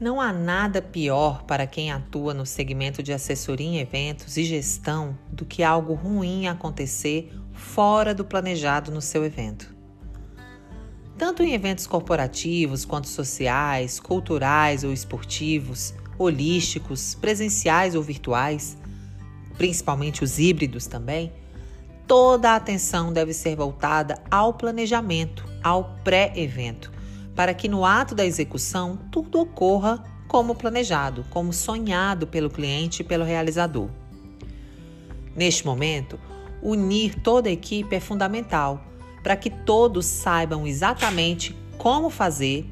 Não há nada pior para quem atua no segmento de assessoria em eventos e gestão do que algo ruim acontecer fora do planejado no seu evento. Tanto em eventos corporativos quanto sociais, culturais ou esportivos, holísticos, presenciais ou virtuais, principalmente os híbridos também, toda a atenção deve ser voltada ao planejamento, ao pré-evento para que no ato da execução tudo ocorra como planejado, como sonhado pelo cliente e pelo realizador. Neste momento, unir toda a equipe é fundamental para que todos saibam exatamente como fazer,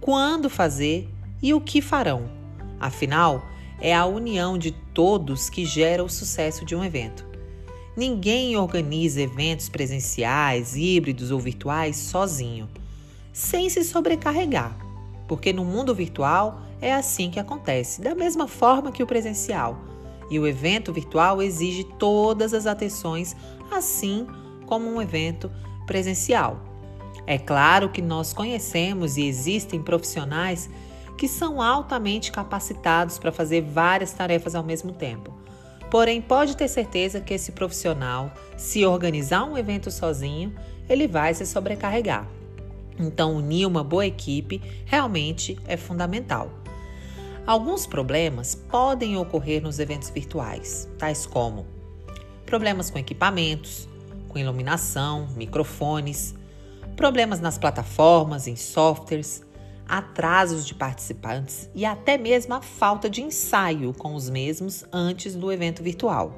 quando fazer e o que farão. Afinal, é a união de todos que gera o sucesso de um evento. Ninguém organiza eventos presenciais, híbridos ou virtuais sozinho sem se sobrecarregar, porque no mundo virtual é assim que acontece, da mesma forma que o presencial. E o evento virtual exige todas as atenções, assim como um evento presencial. É claro que nós conhecemos e existem profissionais que são altamente capacitados para fazer várias tarefas ao mesmo tempo. Porém, pode ter certeza que esse profissional, se organizar um evento sozinho, ele vai se sobrecarregar. Então, unir uma boa equipe realmente é fundamental. Alguns problemas podem ocorrer nos eventos virtuais, tais como problemas com equipamentos, com iluminação, microfones, problemas nas plataformas, em softwares, atrasos de participantes e até mesmo a falta de ensaio com os mesmos antes do evento virtual,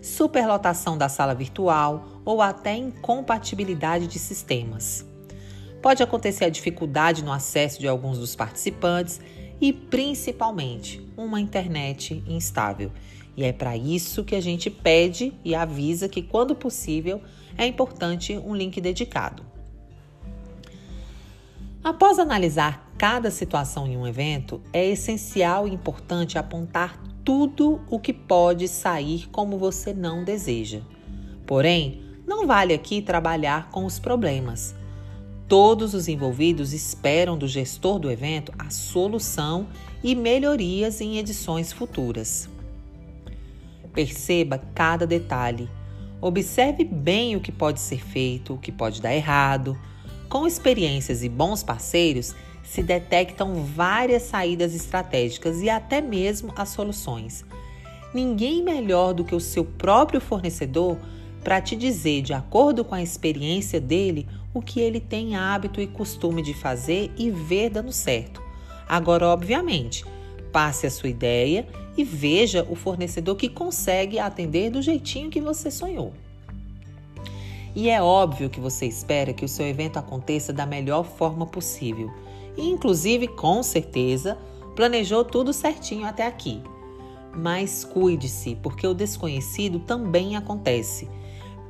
superlotação da sala virtual ou até incompatibilidade de sistemas. Pode acontecer a dificuldade no acesso de alguns dos participantes e, principalmente, uma internet instável. E é para isso que a gente pede e avisa que, quando possível, é importante um link dedicado. Após analisar cada situação em um evento, é essencial e importante apontar tudo o que pode sair como você não deseja. Porém, não vale aqui trabalhar com os problemas Todos os envolvidos esperam do gestor do evento a solução e melhorias em edições futuras. Perceba cada detalhe. Observe bem o que pode ser feito, o que pode dar errado. Com experiências e bons parceiros, se detectam várias saídas estratégicas e até mesmo as soluções. Ninguém melhor do que o seu próprio fornecedor para te dizer, de acordo com a experiência dele, o que ele tem hábito e costume de fazer e ver dando certo. Agora, obviamente, passe a sua ideia e veja o fornecedor que consegue atender do jeitinho que você sonhou. E é óbvio que você espera que o seu evento aconteça da melhor forma possível. E, inclusive, com certeza, planejou tudo certinho até aqui. Mas cuide-se, porque o desconhecido também acontece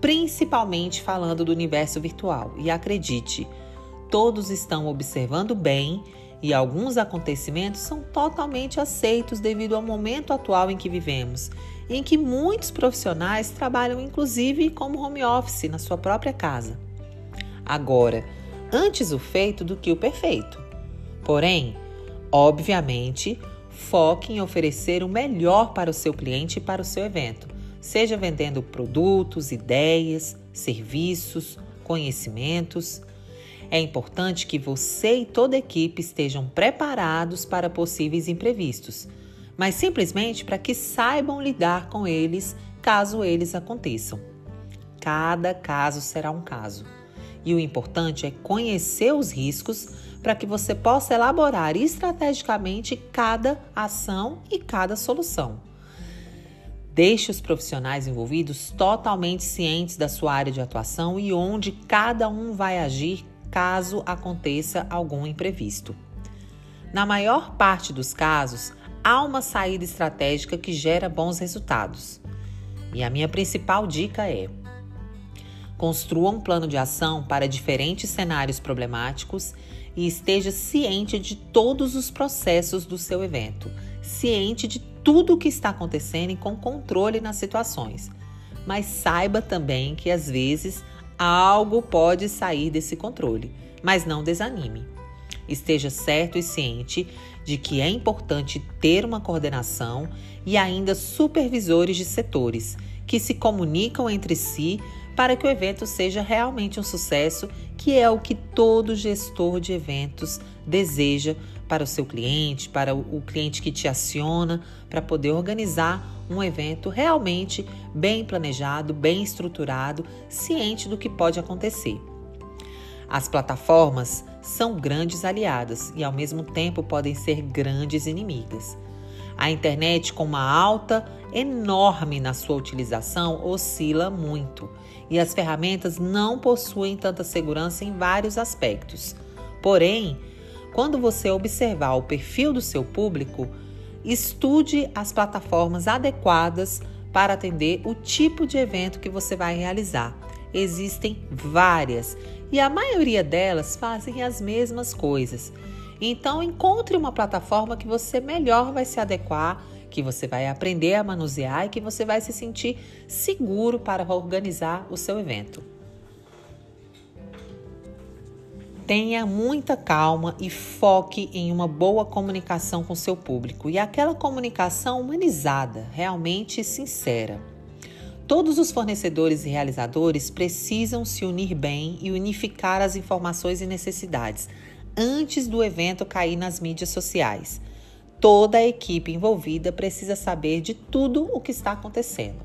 principalmente falando do universo virtual. E acredite, todos estão observando bem e alguns acontecimentos são totalmente aceitos devido ao momento atual em que vivemos, em que muitos profissionais trabalham inclusive como home office na sua própria casa. Agora, antes o feito do que o perfeito. Porém, obviamente, foque em oferecer o melhor para o seu cliente e para o seu evento seja vendendo produtos, ideias, serviços, conhecimentos. É importante que você e toda a equipe estejam preparados para possíveis imprevistos, mas simplesmente para que saibam lidar com eles caso eles aconteçam. Cada caso será um caso. E o importante é conhecer os riscos para que você possa elaborar estrategicamente cada ação e cada solução. Deixe os profissionais envolvidos totalmente cientes da sua área de atuação e onde cada um vai agir caso aconteça algum imprevisto. Na maior parte dos casos, há uma saída estratégica que gera bons resultados. E a minha principal dica é: construa um plano de ação para diferentes cenários problemáticos e esteja ciente de todos os processos do seu evento, ciente de tudo o que está acontecendo e com controle nas situações. Mas saiba também que às vezes algo pode sair desse controle, mas não desanime. Esteja certo e ciente de que é importante ter uma coordenação e ainda supervisores de setores que se comunicam entre si para que o evento seja realmente um sucesso, que é o que todo gestor de eventos deseja para o seu cliente, para o cliente que te aciona, para poder organizar um evento realmente bem planejado, bem estruturado, ciente do que pode acontecer. As plataformas são grandes aliadas e, ao mesmo tempo, podem ser grandes inimigas. A internet, com uma alta enorme na sua utilização, oscila muito e as ferramentas não possuem tanta segurança em vários aspectos. Porém, quando você observar o perfil do seu público, estude as plataformas adequadas para atender o tipo de evento que você vai realizar. Existem várias e a maioria delas fazem as mesmas coisas. Então, encontre uma plataforma que você melhor vai se adequar, que você vai aprender a manusear e que você vai se sentir seguro para organizar o seu evento. Tenha muita calma e foque em uma boa comunicação com seu público e aquela comunicação humanizada, realmente sincera. Todos os fornecedores e realizadores precisam se unir bem e unificar as informações e necessidades antes do evento cair nas mídias sociais. Toda a equipe envolvida precisa saber de tudo o que está acontecendo.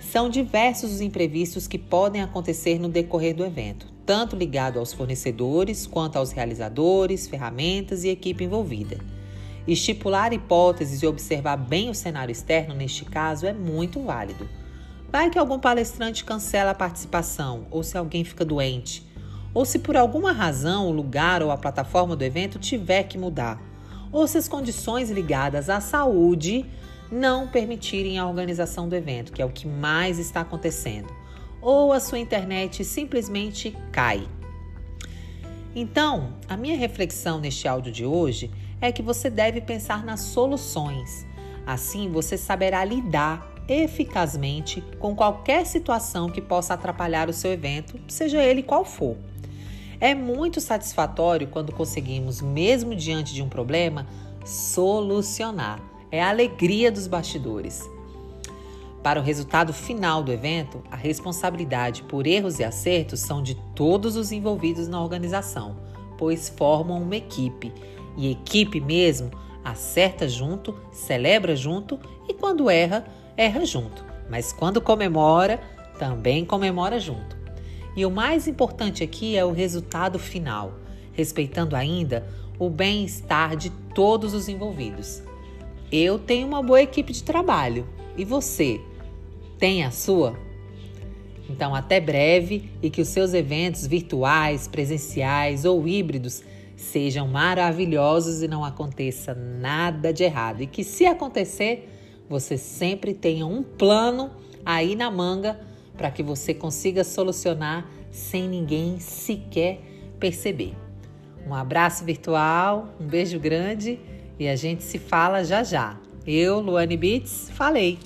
São diversos os imprevistos que podem acontecer no decorrer do evento, tanto ligado aos fornecedores quanto aos realizadores, ferramentas e equipe envolvida. Estipular hipóteses e observar bem o cenário externo neste caso é muito válido. Vai que algum palestrante cancela a participação ou se alguém fica doente ou se por alguma razão o lugar ou a plataforma do evento tiver que mudar, ou se as condições ligadas à saúde não permitirem a organização do evento, que é o que mais está acontecendo, ou a sua internet simplesmente cai. Então, a minha reflexão neste áudio de hoje é que você deve pensar nas soluções. Assim, você saberá lidar eficazmente com qualquer situação que possa atrapalhar o seu evento, seja ele qual for. É muito satisfatório quando conseguimos, mesmo diante de um problema, solucionar. É a alegria dos bastidores. Para o resultado final do evento, a responsabilidade por erros e acertos são de todos os envolvidos na organização, pois formam uma equipe. E equipe mesmo acerta junto, celebra junto e quando erra, erra junto. Mas quando comemora, também comemora junto. E o mais importante aqui é o resultado final, respeitando ainda o bem-estar de todos os envolvidos. Eu tenho uma boa equipe de trabalho e você tem a sua? Então, até breve e que os seus eventos virtuais, presenciais ou híbridos sejam maravilhosos e não aconteça nada de errado. E que, se acontecer, você sempre tenha um plano aí na manga para que você consiga solucionar sem ninguém sequer perceber. Um abraço virtual, um beijo grande e a gente se fala já já. Eu, Luane Beats, falei.